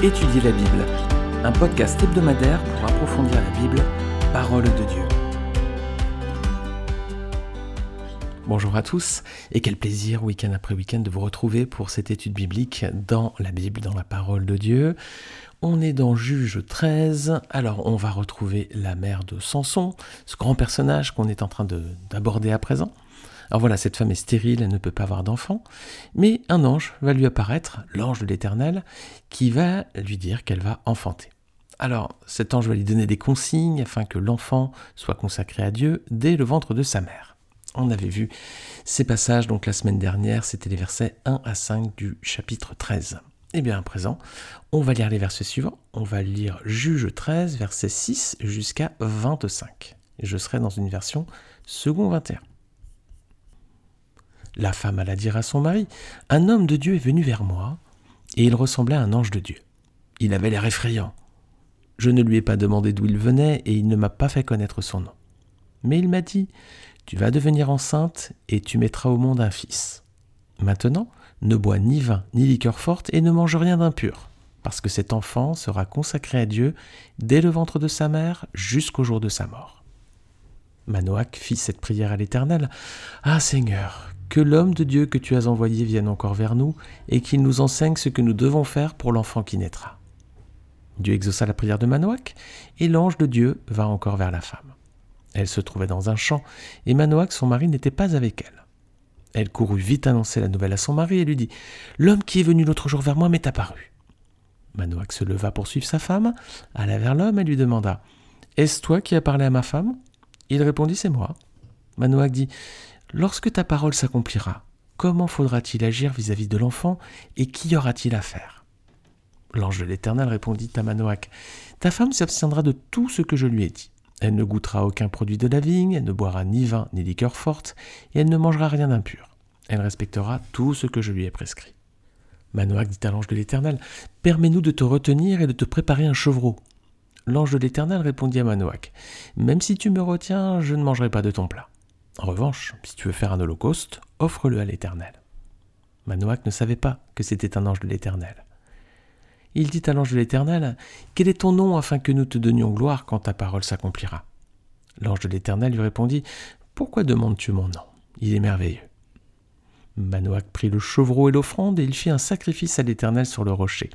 Étudier la Bible, un podcast hebdomadaire pour approfondir la Bible, parole de Dieu. Bonjour à tous et quel plaisir week-end après week-end de vous retrouver pour cette étude biblique dans la Bible, dans la parole de Dieu. On est dans Juge 13, alors on va retrouver la mère de Samson, ce grand personnage qu'on est en train d'aborder à présent. Alors voilà, cette femme est stérile, elle ne peut pas avoir d'enfant, mais un ange va lui apparaître, l'ange de l'Éternel, qui va lui dire qu'elle va enfanter. Alors cet ange va lui donner des consignes afin que l'enfant soit consacré à Dieu dès le ventre de sa mère. On avait vu ces passages donc la semaine dernière, c'était les versets 1 à 5 du chapitre 13. Et eh bien à présent, on va lire les versets suivants. On va lire Juge 13, verset 6 jusqu'à 25. je serai dans une version second 21. La femme alla dire à son mari, Un homme de Dieu est venu vers moi, et il ressemblait à un ange de Dieu. Il avait l'air effrayant. Je ne lui ai pas demandé d'où il venait, et il ne m'a pas fait connaître son nom. Mais il m'a dit, Tu vas devenir enceinte, et tu mettras au monde un fils. Maintenant, ne bois ni vin, ni liqueur forte, et ne mange rien d'impur, parce que cet enfant sera consacré à Dieu dès le ventre de sa mère jusqu'au jour de sa mort. Manoach fit cette prière à l'Éternel. Ah Seigneur, que l'homme de Dieu que tu as envoyé vienne encore vers nous et qu'il nous enseigne ce que nous devons faire pour l'enfant qui naîtra. Dieu exauça la prière de Manoach et l'ange de Dieu va encore vers la femme. Elle se trouvait dans un champ et Manoach, son mari, n'était pas avec elle. Elle courut vite annoncer la nouvelle à son mari et lui dit L'homme qui est venu l'autre jour vers moi m'est apparu. Manoach se leva pour suivre sa femme, alla vers l'homme et lui demanda Est-ce toi qui as parlé à ma femme? Il répondit C'est moi. Manoach dit Lorsque ta parole s'accomplira, comment faudra-t-il agir vis-à-vis de l'enfant et qu'y aura-t-il à faire? L'ange de l'Éternel répondit à Manoach Ta femme s'abstiendra de tout ce que je lui ai dit. Elle ne goûtera aucun produit de la vigne, elle ne boira ni vin ni liqueur forte, et elle ne mangera rien d'impur. Elle respectera tout ce que je lui ai prescrit. Manoach dit à l'ange de l'Éternel Permets-nous de te retenir et de te préparer un chevreau. L'ange de l'Éternel répondit à Manoach Même si tu me retiens, je ne mangerai pas de ton plat. En revanche, si tu veux faire un holocauste, offre-le à l'Éternel. Manoach ne savait pas que c'était un ange de l'Éternel. Il dit à l'ange de l'Éternel, Quel est ton nom afin que nous te donnions gloire quand ta parole s'accomplira? L'ange de l'Éternel lui répondit, Pourquoi demandes-tu mon nom? Il est merveilleux. Manoach prit le chevreau et l'offrande et il fit un sacrifice à l'Éternel sur le rocher.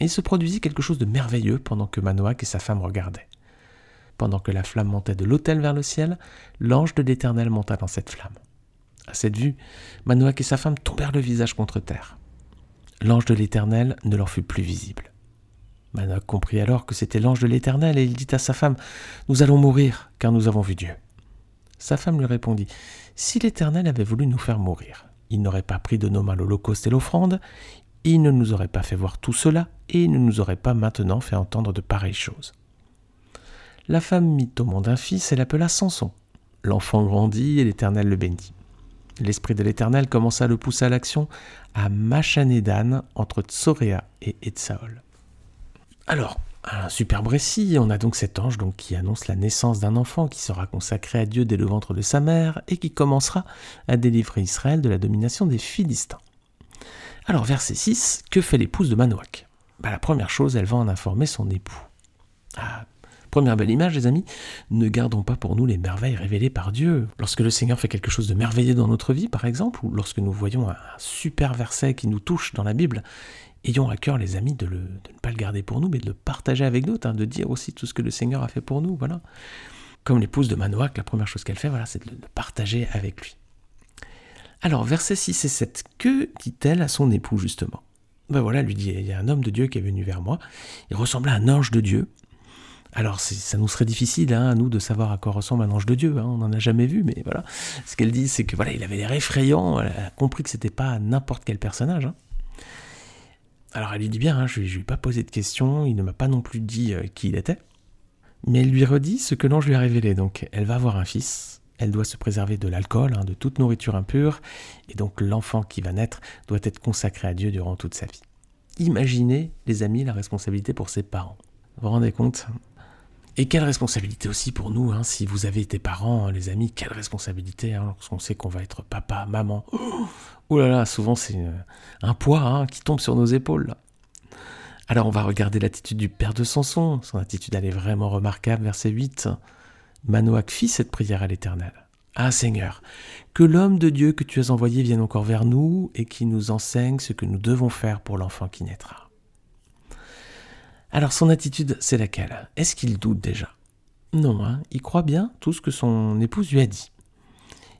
il se produisit quelque chose de merveilleux pendant que Manoach et sa femme regardaient. Pendant que la flamme montait de l'autel vers le ciel, l'ange de l'Éternel monta dans cette flamme. À cette vue, Manoach et sa femme tombèrent le visage contre terre. L'ange de l'Éternel ne leur fut plus visible. Manoach comprit alors que c'était l'ange de l'Éternel et il dit à sa femme Nous allons mourir, car nous avons vu Dieu. Sa femme lui répondit Si l'Éternel avait voulu nous faire mourir, il n'aurait pas pris de nos mains l'holocauste et l'offrande, il ne nous aurait pas fait voir tout cela, et il ne nous aurait pas maintenant fait entendre de pareilles choses la femme mit au monde un fils et l'appela Samson. L'enfant grandit et l'Éternel le bénit. L'Esprit de l'Éternel commença à le pousser à l'action à Machanédan, entre Tsoréa et Etsaol. Alors, un superbe récit, on a donc cet ange qui annonce la naissance d'un enfant qui sera consacré à Dieu dès le ventre de sa mère et qui commencera à délivrer Israël de la domination des Philistins. Alors, verset 6, que fait l'épouse de Manoach? Bah, La première chose, elle va en informer son époux. Ah, Première belle image, les amis, ne gardons pas pour nous les merveilles révélées par Dieu. Lorsque le Seigneur fait quelque chose de merveilleux dans notre vie, par exemple, ou lorsque nous voyons un super verset qui nous touche dans la Bible, ayons à cœur, les amis, de, ne pas le garder pour nous, mais de le partager avec d'autres, hein, de dire aussi tout ce que le Seigneur a fait pour nous. Voilà. Comme l'épouse de Manoach, la première chose qu'elle fait, voilà, c'est de le partager avec lui. Alors, versets 6 et 7, que dit-elle à son époux, justement? Ben voilà, lui dit, il y a un homme de Dieu qui est venu vers moi, il ressemblait à un ange de Dieu, alors ça nous serait difficile, hein, à nous, de savoir à quoi ressemble un ange de Dieu. Hein, on n'en a jamais vu, mais voilà. Ce qu'elle dit, c'est que voilà, il avait l'air effrayant. Elle a compris que c'était pas n'importe quel personnage. Hein. Alors elle lui dit bien, je, ne lui ai pas posé de questions, il ne m'a pas non plus dit euh, qui il était. Mais elle lui redit ce que l'ange lui a révélé. Donc elle va avoir un fils, elle doit se préserver de l'alcool, de toute nourriture impure, et donc l'enfant qui va naître doit être consacré à Dieu durant toute sa vie. Imaginez, les amis, la responsabilité pour ses parents. Vous vous rendez compte? Et quelle responsabilité aussi pour nous, hein, si vous avez été parents, les amis, quelle responsabilité, hein, lorsqu'on sait qu'on va être papa, maman. Oh, là là, souvent c'est euh, un poids hein, qui tombe sur nos épaules. Alors on va regarder l'attitude du père de Samson. Son attitude elle est vraiment remarquable, verset 8. Manoach fit cette prière à l'Éternel. Ah Seigneur, que l'homme de Dieu que tu as envoyé vienne encore vers nous et qui nous enseigne ce que nous devons faire pour l'enfant qui naîtra. Alors son attitude, c'est laquelle? Est-ce qu'il doute déjà? Non, hein, il croit bien tout ce que son épouse lui a dit.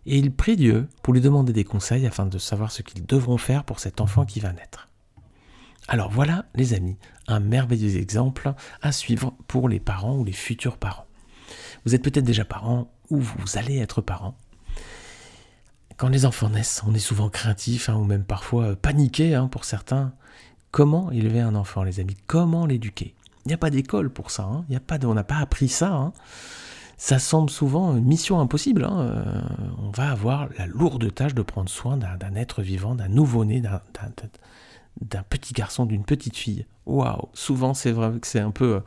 Et il prie Dieu pour lui demander des conseils afin de savoir ce qu'ils devront faire pour cet enfant qui va naître. Alors voilà, les amis, un merveilleux exemple à suivre pour les parents ou les futurs parents. Vous êtes peut-être déjà parents ou vous allez être parents. Quand les enfants naissent, on est souvent craintif hein, ou même parfois paniqué hein, pour certains. Comment élever un enfant, les amis? Comment l'éduquer? Il n'y a pas d'école pour ça. Hein. A pas on n'a pas appris ça. Ça semble souvent une mission impossible. Euh, on va avoir la lourde tâche de prendre soin d'un être vivant, d'un nouveau-né, d'un petit garçon, d'une petite fille. Waouh Souvent, c'est vrai que c'est un peu euh,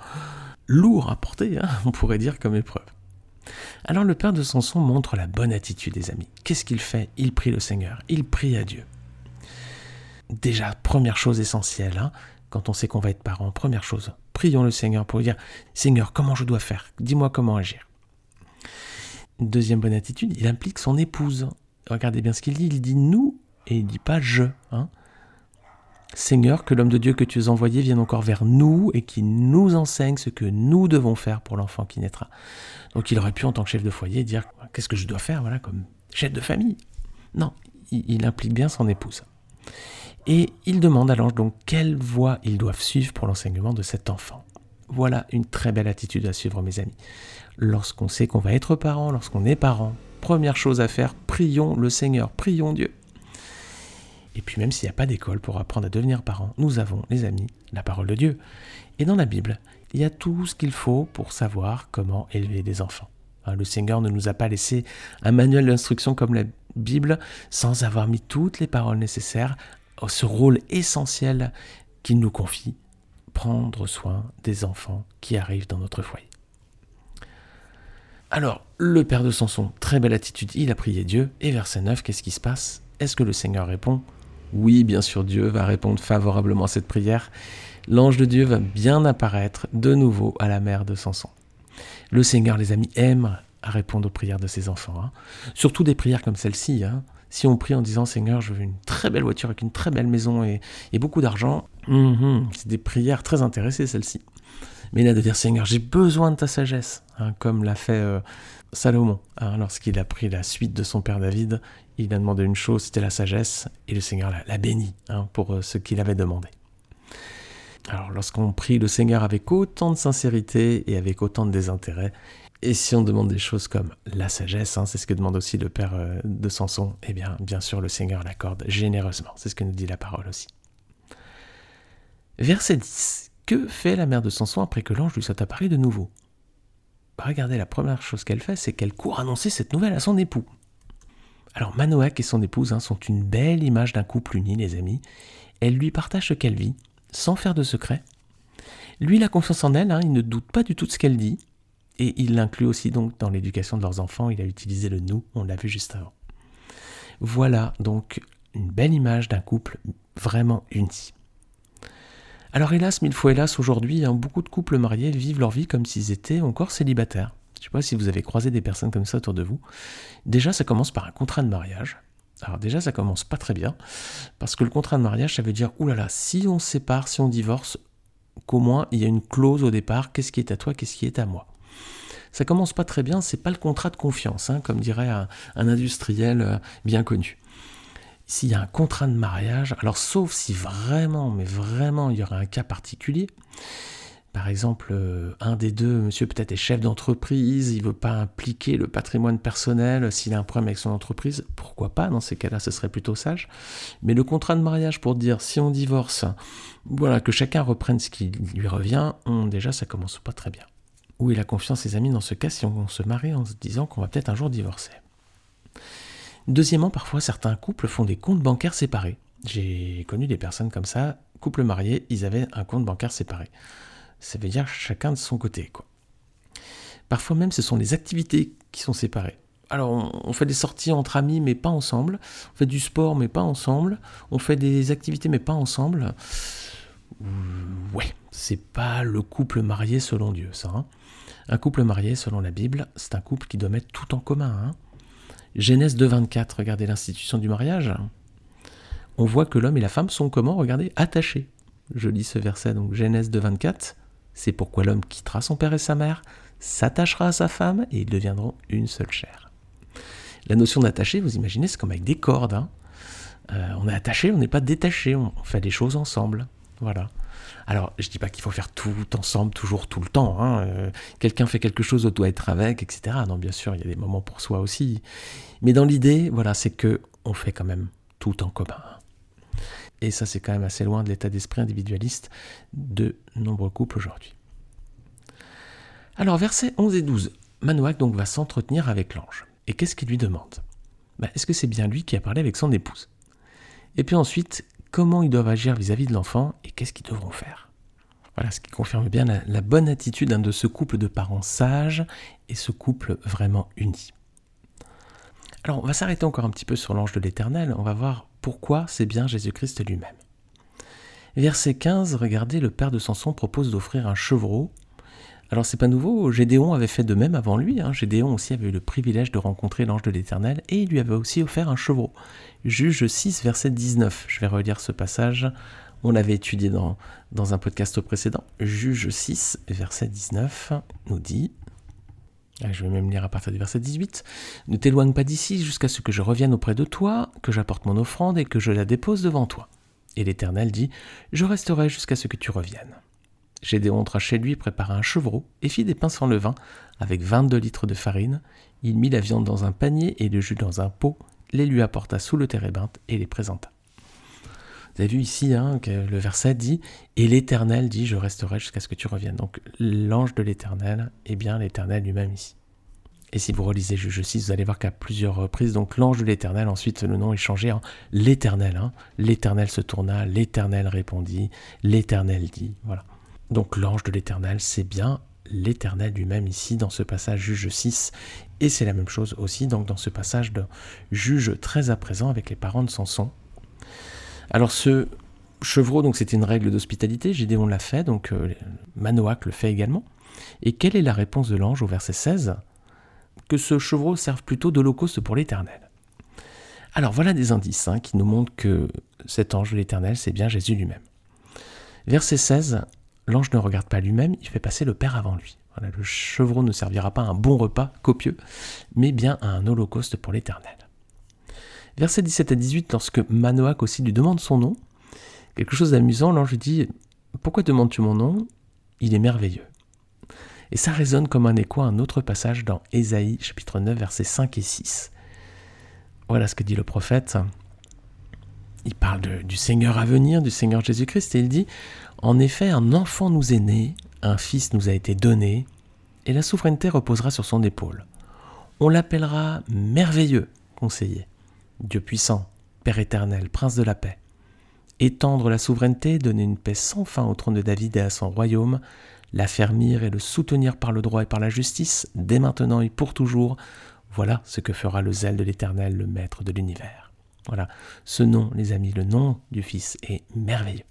lourd à porter, on pourrait dire, comme épreuve. Alors le père de Samson montre la bonne attitude des amis. Qu'est-ce qu'il fait? Il prie le Seigneur, il prie à Dieu. Déjà, première chose essentielle, hein, quand on sait qu'on va être parent, première chose, prions le Seigneur pour dire, Seigneur, comment je dois faire? Dis-moi comment agir. Deuxième bonne attitude, il implique son épouse. Regardez bien ce qu'il dit, il dit nous et il dit pas je. Hein. Seigneur, que l'homme de Dieu que tu as envoyé vienne encore vers nous et qu'il nous enseigne ce que nous devons faire pour l'enfant qui naîtra. Donc il aurait pu, en tant que chef de foyer, dire qu'est-ce que je dois faire, voilà, comme chef de famille? Non, il, implique bien son épouse. Et il demande à l'ange donc quelle voie ils doivent suivre pour l'enseignement de cet enfant. Voilà une très belle attitude à suivre, mes amis. Lorsqu'on sait qu'on va être parent, lorsqu'on est parent, première chose à faire, prions le Seigneur, prions Dieu. Et puis même s'il n'y a pas d'école pour apprendre à devenir parent, nous avons, les amis, la parole de Dieu. Et dans la Bible, il y a tout ce qu'il faut pour savoir comment élever des enfants. Hein, le Seigneur ne nous a pas laissé un manuel d'instruction comme la Bible sans avoir mis toutes les paroles nécessaires ce rôle essentiel qu'il nous confie, prendre soin des enfants qui arrivent dans notre foyer. Alors, le père de Samson, très belle attitude, il a prié Dieu, et verset 9, qu'est-ce qui se passe? Est-ce que le Seigneur répond? Oui, bien sûr, Dieu va répondre favorablement à cette prière. L'ange de Dieu va bien apparaître de nouveau à la mère de Samson. Le Seigneur, les amis, aime répondre aux prières de ses enfants. Hein. Surtout des prières comme celle-ci. Hein. Si on prie en disant Seigneur, je veux une très belle voiture avec une très belle maison et, beaucoup d'argent, hum, c'est des prières très intéressées, celles-ci. Mais là, de dire Seigneur, j'ai besoin de ta sagesse, hein, comme l'a fait euh, Salomon. Lorsqu'il a pris la suite de son père David, il a demandé une chose, c'était la sagesse, et le Seigneur l'a béni hein, pour euh, ce qu'il avait demandé. Alors lorsqu'on prie le Seigneur avec autant de sincérité et avec autant de désintérêt, et si on demande des choses comme la sagesse, hein, c'est ce que demande aussi le père euh, de Samson, eh bien bien sûr le Seigneur l'accorde généreusement, c'est ce que nous dit la parole aussi. Verset 10. Que fait la mère de Samson après que l'ange lui soit apparu de nouveau? Bah, Regardez, la première chose qu'elle fait, c'est qu'elle court annoncer cette nouvelle à son époux. Alors Manoak et son épouse hein, sont une belle image d'un couple uni, les amis. Elle lui partage ce qu'elle vit, sans faire de secret. Lui, il a confiance en elle, hein, il ne doute pas du tout de ce qu'elle dit. Et il l'inclut aussi donc dans l'éducation de leurs enfants, il a utilisé le nous, on l'a vu juste avant. Voilà donc une belle image d'un couple vraiment uni. Alors hélas, mille fois hélas, aujourd'hui, hein, beaucoup de couples mariés vivent leur vie comme s'ils étaient encore célibataires. Je ne sais pas si vous avez croisé des personnes comme ça autour de vous. Déjà, ça commence par un contrat de mariage. Alors déjà, ça commence pas très bien, parce que le contrat de mariage, ça veut dire, oulala, si on sépare, si on divorce, qu'au moins il y a une clause au départ, qu'est-ce qui est à toi, qu'est-ce qui est à moi? Ça commence pas très bien, c'est pas le contrat de confiance, hein, comme dirait un, industriel euh, bien connu. S'il y a un contrat de mariage, alors sauf si vraiment, mais vraiment, il y aurait un cas particulier, par exemple, euh, un des deux, monsieur peut-être est chef d'entreprise, il ne veut pas impliquer le patrimoine personnel s'il a un problème avec son entreprise, pourquoi pas Dans ces cas-là, ce serait plutôt sage. Mais le contrat de mariage pour dire si on divorce, voilà, que chacun reprenne ce qui lui revient, déjà ça commence pas très bien. Où est la confiance, ses amis, dans ce cas si on se marie en se disant qu'on va peut-être un jour divorcer Deuxièmement, parfois certains couples font des comptes bancaires séparés. J'ai connu des personnes comme ça, couples mariés, ils avaient un compte bancaire séparé ça veut dire chacun de son côté. Quoi. Parfois même, ce sont les activités qui sont séparées. Alors, on, fait des sorties entre amis, mais pas ensemble. On fait du sport, mais pas ensemble. On fait des activités, mais pas ensemble. Ouais, c'est pas le couple marié selon Dieu, ça. Hein. Un couple marié, selon la Bible, c'est un couple qui doit mettre tout en commun. Hein. Genèse 2.24, regardez l'institution du mariage. On voit que l'homme et la femme sont comment? Regardez, attachés. Je lis ce verset, donc Genèse 2.24. C'est pourquoi l'homme quittera son père et sa mère, s'attachera à sa femme, et ils deviendront une seule chair. La notion d'attaché, vous imaginez, c'est comme avec des cordes. Hein. Euh, on est attaché, on n'est pas détaché, on fait des choses ensemble. Voilà. Alors, je dis pas qu'il faut faire tout ensemble, toujours, tout le temps. Hein. Euh, quelqu'un fait quelque chose, on doit être avec, etc. Non, bien sûr, il y a des moments pour soi aussi. Mais dans l'idée, voilà, c'est que on fait quand même tout en commun. Et ça, c'est quand même assez loin de l'état d'esprit individualiste de nombreux couples aujourd'hui. Alors, versets 11 et 12. Manoach donc va s'entretenir avec l'ange. Et qu'est-ce qu'il lui demande? Ben, Est-ce que c'est bien lui qui a parlé avec son épouse? Et puis ensuite, comment ils doivent agir vis-à-vis de l'enfant et qu'est-ce qu'ils devront faire. Voilà ce qui confirme bien la, bonne attitude de ce couple de parents sages et ce couple vraiment uni. Alors on va s'arrêter encore un petit peu sur l'ange de l'Éternel, on va voir pourquoi c'est bien Jésus-Christ lui-même. Verset 15, regardez, le père de Samson propose d'offrir un chevreau alors c'est pas nouveau, Gédéon avait fait de même avant lui. Hein. Gédéon aussi avait eu le privilège de rencontrer l'ange de l'Éternel et il lui avait aussi offert un chevreau. Juge 6, verset 19. Je vais relire ce passage. On l'avait étudié dans, dans un podcast précédent. Juge 6, verset 19 nous dit ah, je vais même lire à partir du verset 18. Ne t'éloigne pas d'ici jusqu'à ce que je revienne auprès de toi, que j'apporte mon offrande et que je la dépose devant toi. Et l'Éternel dit Je resterai jusqu'à ce que tu reviennes. Gédéon entra chez lui, prépara un chevreau et fit des pains sans levain avec 22 litres de farine. Il mit la viande dans un panier et le jus dans un pot, les lui apporta sous le térébinthe et les présenta. Vous avez vu ici hein, que le verset dit Et l'Éternel dit Je resterai jusqu'à ce que tu reviennes. Donc l'ange de l'Éternel est bien l'Éternel lui-même ici. Et si vous relisez Juge 6, vous allez voir qu'à plusieurs reprises, donc l'ange de l'Éternel, ensuite le nom est changé en l'Éternel. Hein. L'Éternel se tourna, l'Éternel répondit, l'Éternel dit. Voilà. Donc l'ange de l'Éternel, c'est bien l'Éternel lui-même ici dans ce passage Juge 6. Et c'est la même chose aussi donc, dans ce passage de Juge très à présent avec les parents de Samson. Alors ce chevreau, donc c'était une règle d'hospitalité, Gédéon l'a fait, donc euh, Manoach le fait également. Et quelle est la réponse de l'ange au verset 16 Que ce chevreau serve plutôt d'holocauste pour l'Éternel. Alors voilà des indices hein, qui nous montrent que cet ange de l'Éternel, c'est bien Jésus lui-même. Verset 16, l'ange ne regarde pas lui-même, il fait passer le Père avant lui. le chevreau ne servira pas à un bon repas copieux, mais bien à un holocauste pour l'Éternel. Versets 17 à 18, lorsque Manoach aussi lui demande son nom, quelque chose d'amusant, l'ange lui dit Pourquoi demandes-tu mon nom? Il est merveilleux. Et ça résonne comme un écho à un autre passage dans Ésaïe chapitre 9, versets 5 et 6. Voilà ce que dit le prophète. Il parle du Seigneur à venir, du Seigneur Jésus-Christ, et il dit en effet, un enfant nous est né, un fils nous a été donné, et la souveraineté reposera sur son épaule. On l'appellera merveilleux, conseiller, Dieu puissant, Père éternel, Prince de la paix. Étendre la souveraineté, donner une paix sans fin au trône de David et à son royaume, l'affermir et le soutenir par le droit et par la justice, dès maintenant et pour toujours, voilà ce que fera le zèle de l'Éternel, le Maître de l'univers. Voilà, ce nom, les amis, le nom du Fils est merveilleux.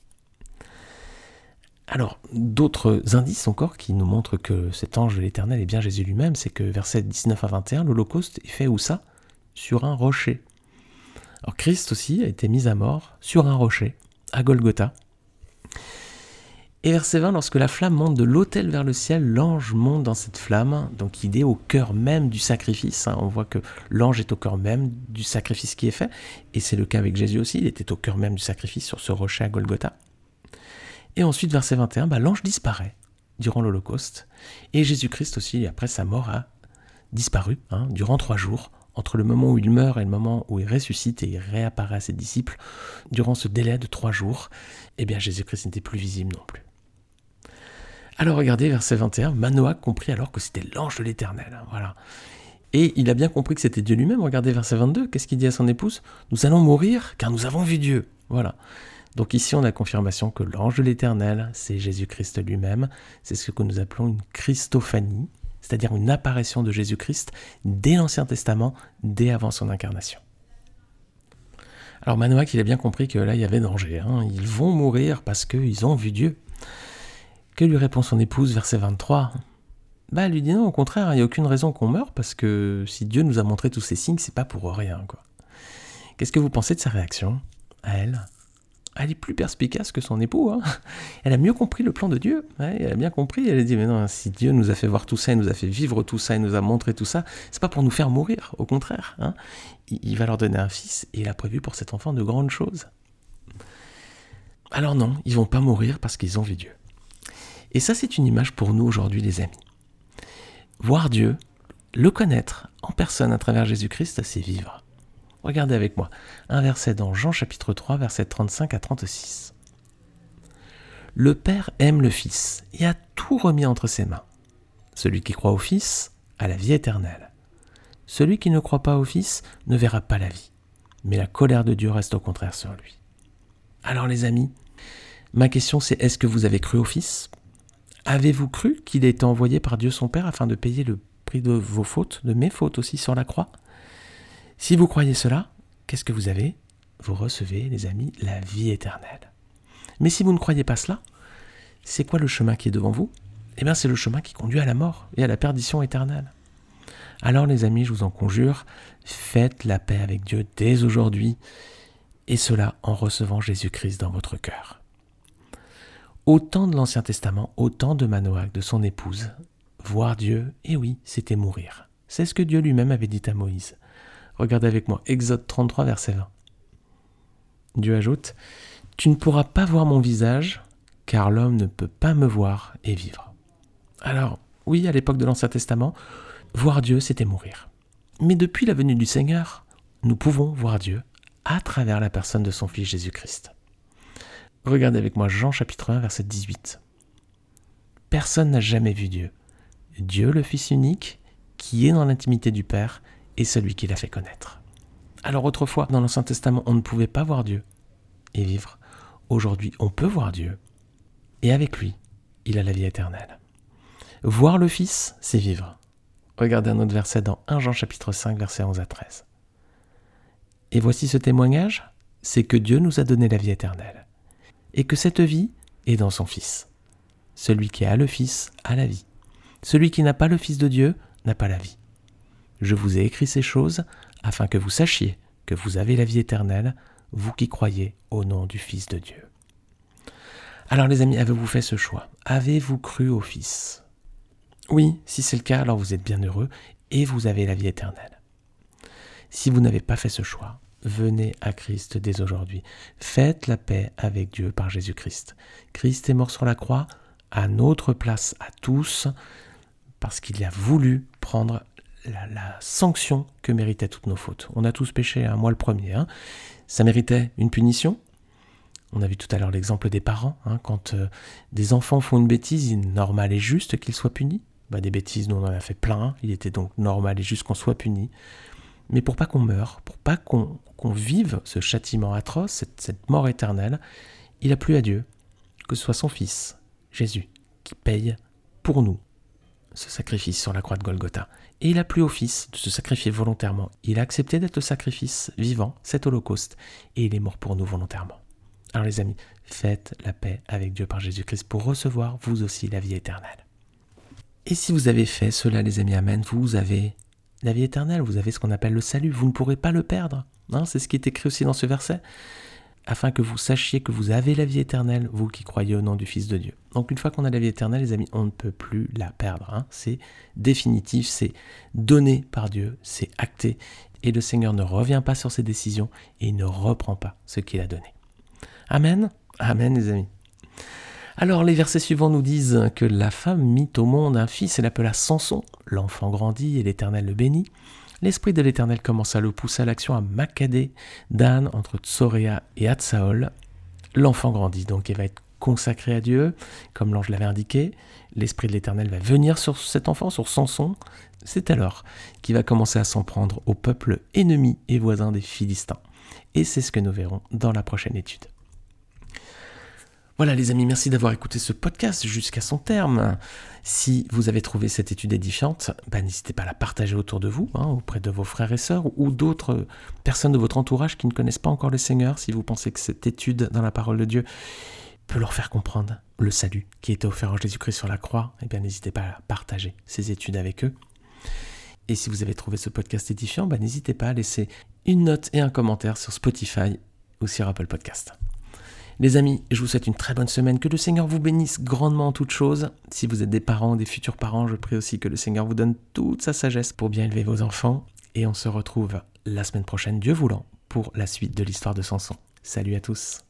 Alors, d'autres indices encore qui nous montrent que cet ange de l'Éternel est bien Jésus lui-même, c'est que verset 19 à 21, l'Holocauste est fait où ça? Sur un rocher. Alors Christ aussi a été mis à mort sur un rocher, à Golgotha. Et verset 20, lorsque la flamme monte de l'autel vers le ciel, l'ange monte dans cette flamme, donc il est au cœur même du sacrifice. Hein. On voit que l'ange est au cœur même du sacrifice qui est fait, et c'est le cas avec Jésus aussi, il était au cœur même du sacrifice sur ce rocher à Golgotha. Et ensuite, verset 21, bah, l'ange disparaît durant l'Holocauste. Et Jésus-Christ aussi, après sa mort, a disparu hein, durant trois jours. Entre le moment où il meurt et le moment où il ressuscite et il réapparaît à ses disciples, durant ce délai de trois jours, eh bien Jésus-Christ n'était plus visible non plus. Alors regardez, verset 21, Manoah comprit alors que c'était l'ange de l'Éternel. Hein, voilà. Et il a bien compris que c'était Dieu lui-même. Regardez verset 22, qu'est-ce qu'il dit à son épouse Nous allons mourir car nous avons vu Dieu. Voilà. Donc ici, on a confirmation que l'ange de l'Éternel, c'est Jésus-Christ lui-même. C'est ce que nous appelons une Christophanie, c'est-à-dire une apparition de Jésus-Christ dès l'Ancien Testament, dès avant son incarnation. Alors Manoach, il a bien compris que là, il y avait danger. Hein. Ils vont mourir parce qu'ils ont vu Dieu. Que lui répond son épouse, verset 23 Bah, elle lui dit non, au contraire, il n'y a aucune raison qu'on meure parce que si Dieu nous a montré tous ces signes, c'est pas pour rien. Qu'est-ce que vous pensez de sa réaction à elle? Elle est plus perspicace que son époux. Hein. Elle a mieux compris le plan de Dieu. elle a bien compris. Elle a dit, mais non, si Dieu nous a fait voir tout ça, il nous a fait vivre tout ça, il nous a montré tout ça, c'est pas pour nous faire mourir. Au contraire, hein. il va leur donner un fils et il a prévu pour cet enfant de grandes choses. Alors non, ils vont pas mourir parce qu'ils ont vu Dieu. Et ça, c'est une image pour nous aujourd'hui, les amis. Voir Dieu, le connaître en personne à travers Jésus-Christ, c'est vivre. Regardez avec moi un verset dans Jean chapitre 3, versets 35 à 36. Le Père aime le Fils et a tout remis entre ses mains. Celui qui croit au Fils a la vie éternelle. Celui qui ne croit pas au Fils ne verra pas la vie, mais la colère de Dieu reste au contraire sur lui. Alors les amis, ma question c'est est-ce que vous avez cru au Fils? Avez-vous cru qu'il été envoyé par Dieu son Père afin de payer le prix de vos fautes, de mes fautes aussi sur la croix? Si vous croyez cela, qu'est-ce que vous avez? Vous recevez, les amis, la vie éternelle. Mais si vous ne croyez pas cela, c'est quoi le chemin qui est devant vous? Eh bien, c'est le chemin qui conduit à la mort et à la perdition éternelle. Alors, les amis, je vous en conjure, faites la paix avec Dieu dès aujourd'hui, et cela en recevant Jésus-Christ dans votre cœur. Au temps de l'Ancien Testament, au temps de Manoach, de son épouse, voir Dieu, eh oui, c'était mourir. C'est ce que Dieu lui-même avait dit à Moïse. Regardez avec moi, Exode 33, verset 20. Dieu ajoute, Tu ne pourras pas voir mon visage, car l'homme ne peut pas me voir et vivre. Alors, oui, à l'époque de l'Ancien Testament, voir Dieu, c'était mourir. Mais depuis la venue du Seigneur, nous pouvons voir Dieu à travers la personne de son Fils Jésus-Christ. Regardez avec moi Jean chapitre 1, verset 18. Personne n'a jamais vu Dieu. Dieu le Fils unique, qui est dans l'intimité du Père, et celui qui l'a fait connaître. Alors autrefois, dans l'Ancien Testament, on ne pouvait pas voir Dieu et vivre. Aujourd'hui, on peut voir Dieu. Et avec lui, il a la vie éternelle. Voir le Fils, c'est vivre. Regardez un autre verset dans 1 Jean chapitre 5, versets 11 à 13. Et voici ce témoignage, c'est que Dieu nous a donné la vie éternelle, et que cette vie est dans son Fils. Celui qui a le Fils a la vie. Celui qui n'a pas le Fils de Dieu n'a pas la vie. Je vous ai écrit ces choses afin que vous sachiez que vous avez la vie éternelle, vous qui croyez au nom du Fils de Dieu. Alors les amis, avez-vous fait ce choix? Avez-vous cru au Fils? Oui, si c'est le cas, alors vous êtes bien heureux et vous avez la vie éternelle. Si vous n'avez pas fait ce choix, venez à Christ dès aujourd'hui. Faites la paix avec Dieu par Jésus-Christ. Christ est mort sur la croix à notre place à tous parce qu'il a voulu prendre la, sanction que méritaient toutes nos fautes. On a tous péché, hein, moi le premier. Hein. Ça méritait une punition. On a vu tout à l'heure l'exemple des parents. Hein. quand euh, des enfants font une bêtise, il est normal et juste qu'ils soient punis. Bah, des bêtises, nous on en a fait plein. Il était donc normal et juste qu'on soit puni. Mais pour pas qu'on meure, pour pas qu'on vive ce châtiment atroce, cette, cette mort éternelle, il a plu à Dieu que ce soit son Fils, Jésus, qui paye pour nous ce sacrifice sur la croix de Golgotha. Et il a plu au Fils de se sacrifier volontairement. Il a accepté d'être le sacrifice vivant, cet holocauste, et il est mort pour nous volontairement. Alors les amis, faites la paix avec Dieu par Jésus-Christ pour recevoir vous aussi la vie éternelle. Et si vous avez fait cela, les amis, Amen, vous avez la vie éternelle, vous avez ce qu'on appelle le salut, vous ne pourrez pas le perdre. Hein, c'est ce qui est écrit aussi dans ce verset afin que vous sachiez que vous avez la vie éternelle, vous qui croyez au nom du Fils de Dieu. Donc une fois qu'on a la vie éternelle, les amis, on ne peut plus la perdre. Hein. C'est définitif, c'est donné par Dieu, c'est acté, et le Seigneur ne revient pas sur ses décisions et ne reprend pas ce qu'il a donné. Amen. Amen, les amis. Alors les versets suivants nous disent que la femme mit au monde un fils et l'appela Samson. L'enfant grandit et l'Éternel le bénit. L'Esprit de l'Éternel commença à le pousser à l'action à Makadé, Dan, entre Tsoréa et Atsaol. L'enfant grandit, donc il va être consacré à Dieu, comme l'ange l'avait indiqué. L'Esprit de l'Éternel va venir sur cet enfant, sur Samson. C'est alors qu'il va commencer à s'en prendre au peuple ennemi et voisin des Philistins. Et c'est ce que nous verrons dans la prochaine étude. Voilà les amis, merci d'avoir écouté ce podcast jusqu'à son terme. Si vous avez trouvé cette étude édifiante, bah, n'hésitez pas à la partager autour de vous, hein, auprès de vos frères et sœurs ou d'autres personnes de votre entourage qui ne connaissent pas encore le Seigneur. Si vous pensez que cette étude dans la parole de Dieu peut leur faire comprendre le salut qui a été offert en Jésus-Christ sur la croix, eh bien n'hésitez pas à partager ces études avec eux. Et si vous avez trouvé ce podcast édifiant, bah, n'hésitez pas à laisser une note et un commentaire sur Spotify ou sur Apple Podcast. Les amis, je vous souhaite une très bonne semaine. Que le Seigneur vous bénisse grandement en toutes choses. Si vous êtes des parents, des futurs parents, je prie aussi que le Seigneur vous donne toute sa sagesse pour bien élever vos enfants. Et on se retrouve la semaine prochaine, Dieu voulant, pour la suite de l'histoire de Samson. Salut à tous.